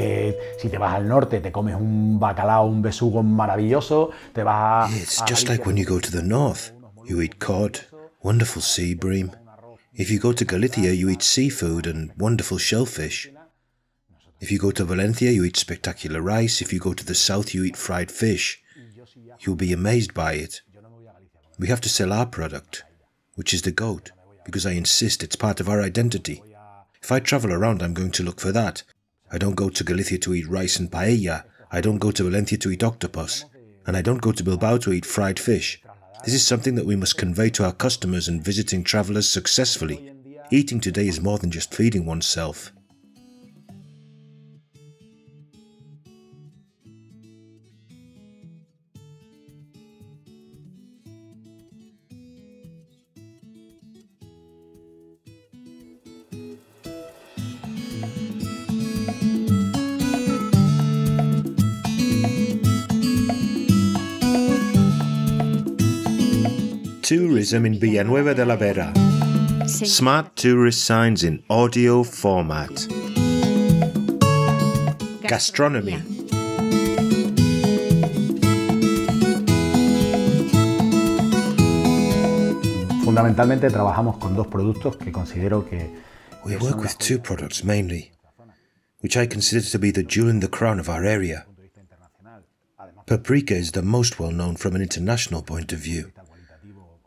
que si te vas al norte te comes un bacalao, un besugo maravilloso, te vas a... It's just like when you go to the north. You eat cod, wonderful sea bream. If you go to Galicia, you eat seafood and wonderful shellfish. If you go to Valencia, you eat spectacular rice. If you go to the south, you eat fried fish. You'll be amazed by it. We have to sell our product, which is the goat, because I insist it's part of our identity. If I travel around, I'm going to look for that. I don't go to Galicia to eat rice and paella. I don't go to Valencia to eat octopus. And I don't go to Bilbao to eat fried fish. This is something that we must convey to our customers and visiting travelers successfully. Eating today is more than just feeding oneself. Tourism in Villanueva de la Vera. Smart tourist signs in audio format. Gastronomy. Fundamentalmente trabajamos con dos productos que considero que... We work with two products mainly, which I consider to be the jewel in the crown of our area. Paprika is the most well known from an international point of view,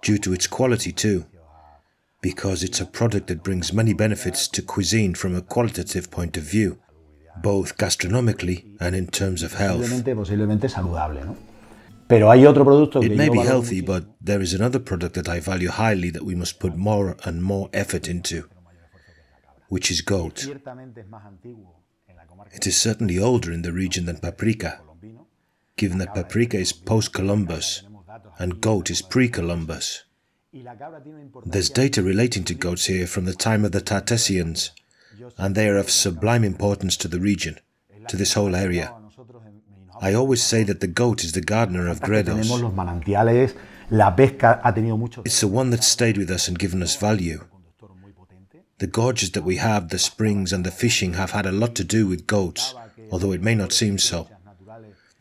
due to its quality too, because it's a product that brings many benefits to cuisine from a qualitative point of view, both gastronomically and in terms of health. Posiblemente, posiblemente saludable, ¿no? Pero hay otro producto que It may be healthy, but there is another product that I value highly that we must put more and more effort into, which is goat. Ciertamente es más antiguo en la comarca It is certainly older in the region than paprika, given that paprika is post Columbus and goat is pre Columbus. Y la cabra tiene una importancia There's data relating to goats here from the time of the Tartessians, and they are of sublime importance to the region, to this whole area. a nosotros en Hinojosa. I always say that the goat is the gardener of Gredos. los manantiales, la pesca ha tenido mucho It's the one that stayed with us and given us value. conductor muy potente. The gorges that we have, the springs, and the fishing have had a lot to do with goats, although it may not seem so.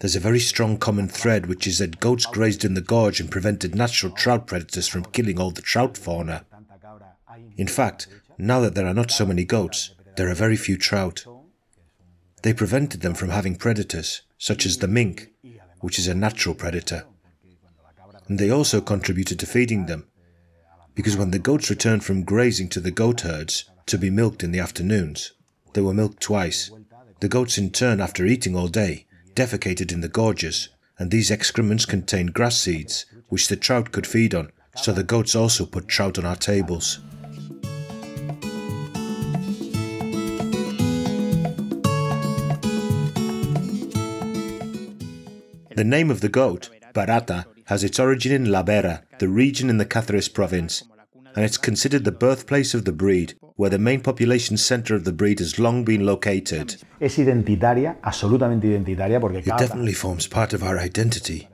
There's a very strong common thread, which is that goats grazed in the gorge and prevented natural trout predators from killing all the trout fauna. In fact, now that there are not so many goats, there are very few trout. They prevented them from having predators, such as the mink, which is a natural predator. And they also contributed to feeding them, because when the goats returned from grazing to the goat herds to be milked in the afternoons, they were milked twice. The goats, in turn, after eating all day, defecated in the gorges, and these excrements contained grass seeds, which the trout could feed on, so the goats also put trout on our tables. The name of the goat, Verata, has its origin in La Vera, the region in the Cáceres province, and it's considered the birthplace of the breed, where the main population center of the breed has long been located. es identitaria, absolutamente identitaria, porque It definitely forms part of our identity,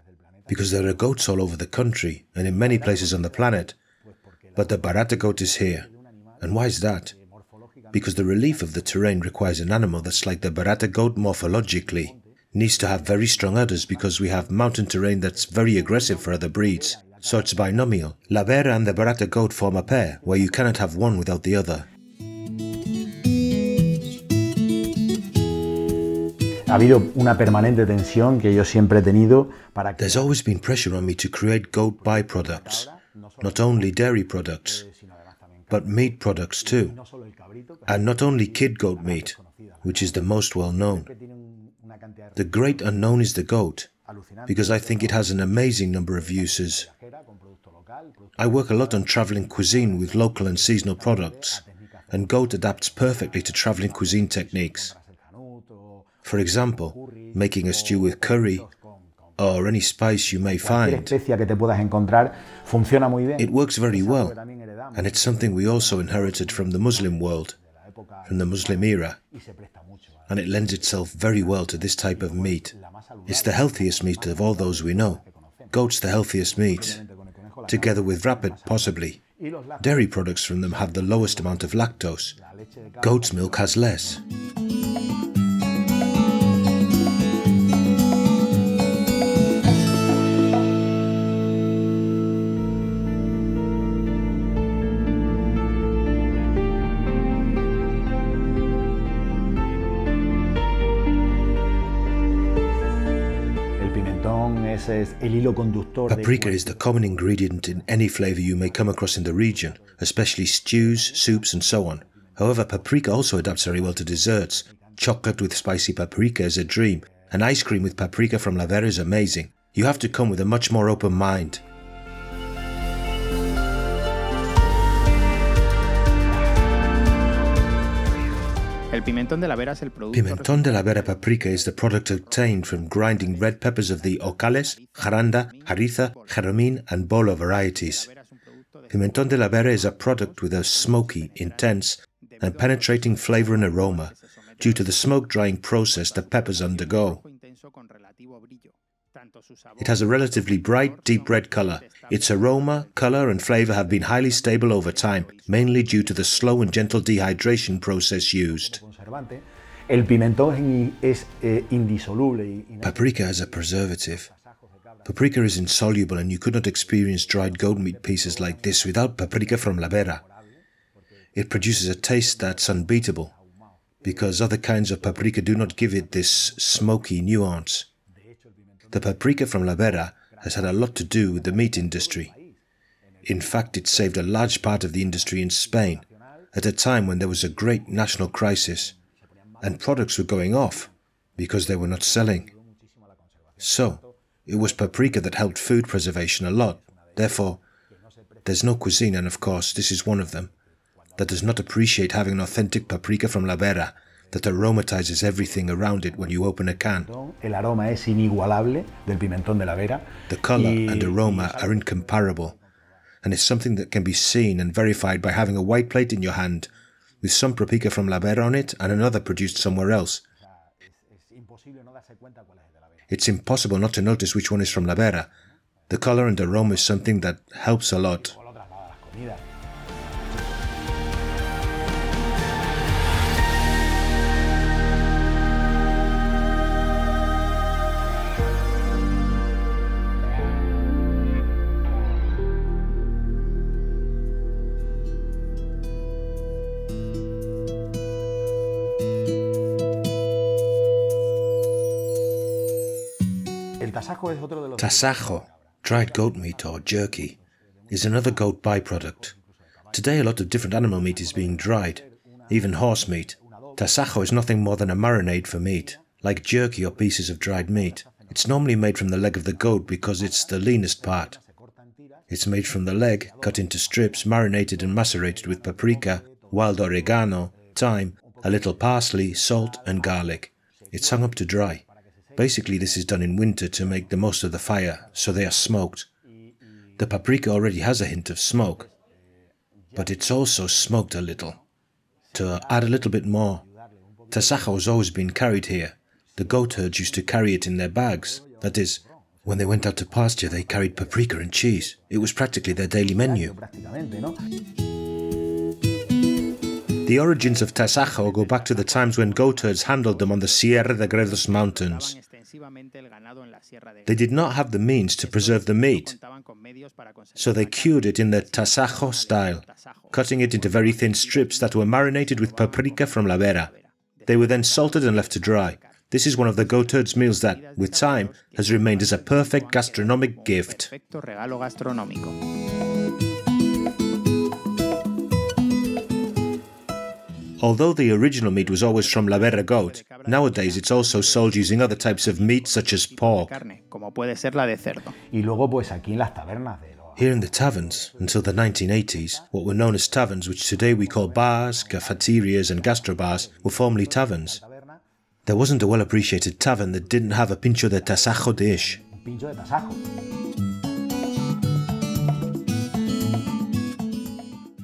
because there are goats all over the country and in many places on the planet. But the Verata goat is here. And why is that? Because the relief of the terrain requires an animal that's like the Verata goat morphologically. Needs to have very strong udders because we have mountain terrain that's very aggressive for other breeds. So it's binomial. La Vera and the Verata goat form a pair where you cannot have one without the other. Ha habido una permanente tensión que yo siempre he tenido para que There's always been pressure on me to create goat byproducts, not only dairy products, but meat products too. And not only kid goat meat, which is the most well known. The great unknown is the goat, because I think it has an amazing number of uses. I work a lot on traveling cuisine with local and seasonal products, and goat adapts perfectly to traveling cuisine techniques. For example, making a stew with curry or any spice you may find. especia que te puedas encontrar funciona muy bien. It works very well, que también heredamos and it's something we also inherited from the Muslim world, de la época from the Muslim era, y se presta mucho. a and it lends itself very well to this type of meat. La más saludable It's the healthiest meat of all those we know. Goat's the healthiest meat, con el conejo, la, together with rapid, possibly. y los lácteos, Dairy products from them have the lowest amount of lactose. la leche de cabra, Goat's milk has less. Paprika is the common ingredient in any flavor you may come across in the region, especially stews, soups, and so on. However, paprika also adapts very well to desserts. Chocolate with spicy paprika is a dream, and ice cream with paprika from La Vera is amazing. You have to come with a much more open mind. Pimentón de la Vera paprika is the product obtained from grinding red peppers of the Ocales, Jaranda, Jariza, Jeromín, and Bola varieties. Pimentón de la Vera is a product with a smoky, intense, and penetrating flavor and aroma due to the smoke drying process that peppers undergo. It has a relatively bright, deep red color. Its aroma, color, and flavor have been highly stable over time, mainly due to the slow and gentle dehydration process used. conservante. El pimentón es in- es eh, indisoluble y, y Paprika as a preservative. Paprika is insoluble, and you could not experience dried goat meat pieces like this without paprika from La Vera. It produces a taste that's unbeatable, because other kinds of paprika do not give it this smoky nuance. The paprika from La Vera has had a lot to do with the meat industry. In fact, it saved a large part of the industry in Spain at a time when there was a great national crisis, and products were going off because they were not selling. So, it was paprika that helped food preservation a lot. Therefore, there's no cuisine, and of course, this is one of them, that does not appreciate having an authentic paprika from La Vera that aromatizes everything around it when you open a can. el aroma es inigualable del pimentón de la Vera. The color and aroma are incomparable, and it's something that can be seen and verified by having a white plate in your hand with some paprika from La Vera on it and another produced somewhere else. Es imposible no darse cuenta cuál es el de la Vera. It's impossible not to notice which one is from La Vera. The color and the aroma is something that helps a lot. Tasajo dried goat meat or jerky, is another goat byproduct. Today, a lot of different animal meat is being dried, even horse meat. Tasajo is nothing more than a marinade for meat, like jerky or pieces of dried meat. It's normally made from the leg of the goat because it's the leanest part. It's made from the leg, cut into strips, marinated and macerated with paprika, wild oregano, thyme, a little parsley, salt, and garlic. It's hung up to dry. Basically, this is done in winter to make the most of the fire, so they are smoked. The paprika already has a hint of smoke, but it's also smoked a little to add a little bit more. Tasajo has always been carried here. The goat herds used to carry it in their bags. That is, when they went out to pasture, they carried paprika and cheese. It was practically their daily menu. The origins of tasajo go back to the times when goat herds handled them on the Sierra de Gredos mountains. Extensivamente el ganado en la Sierra de They did not have the means to preserve the meat, contaban con medios para conservar so they cured it in the tasajo style, cutting it into very thin strips that were marinated with paprika from La Vera. They were then salted and left to dry. This is one of the goat herd's meals that, with time, has remained as a perfect gastronomic gift. perfecto regalo gastronómico. Although the original meat was always from La Vera goat, nowadays it's also sold using other types of meat such as pork. Carne, como puede ser la de cerdo. Y luego, pues aquí en las tabernas de los. Here in the taverns, until the 1980s, what were known as taverns, which today we call bars, cafeterias, and gastrobars, were formerly taverns. There wasn't a well appreciated tavern that didn't have a pincho de tasajo dish. Un pincho de tasajo.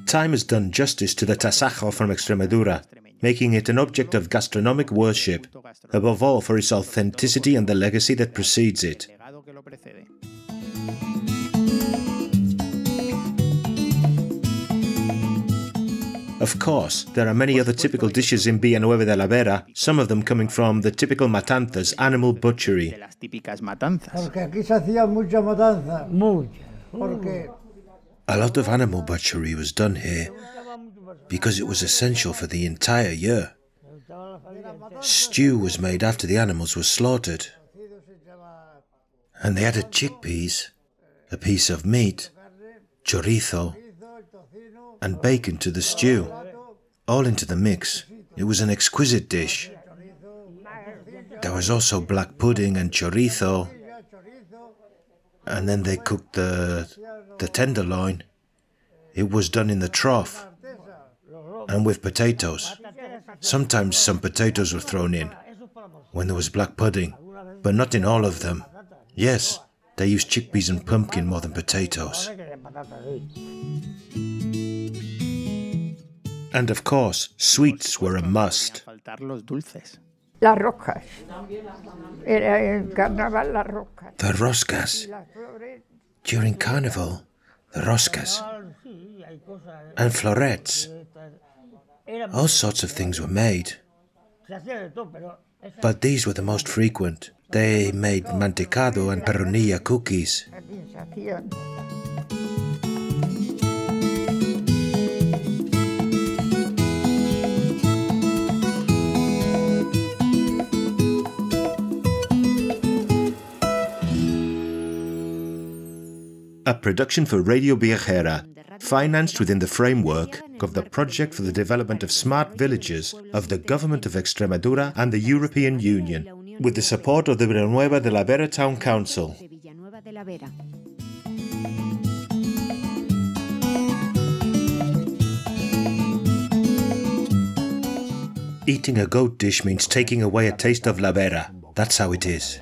Time has done justice to the tasajo from Extremadura, making it an object of gastronomic worship, above all for its authenticity and the legacy that precedes it. Legado que lo precede. Of course, there are many other typical dishes in Villanueva de la Vera, some of them coming from the typical Matanzas animal butchery. De las típicas matanzas. Porque aquí se hacía mucha matanza. Mucha. Porque A lot of animal butchery was done here because it was essential for the entire year. Stew was made after the animals were slaughtered. And they added chickpeas, a piece of meat, chorizo, and bacon to the stew, all into the mix. It was an exquisite dish. There was also black pudding and chorizo, and then they cooked the the tenderloin. It was done in the trough and with potatoes. Sometimes some potatoes were thrown in when there was black pudding, but not in all of them. Yes, they used chickpeas and pumpkin more than potatoes. And of course, sweets were a must. Faltar los dulces. Las roscas. Era en carnaval las roscas. The roscas. During carnival, the roscas. And florets. All sorts of things were made. But these were the most frequent. They made mantecado and perrunilla cookies. Aquí se hacían. A production for Radio Viajera, financed within the framework of the Project for the Development of Smart Villages of the Government of Extremadura and the European Union, with the support of the Villanueva de la Vera Town Council. Eating a goat dish means taking away a taste of La Vera. That's how it is.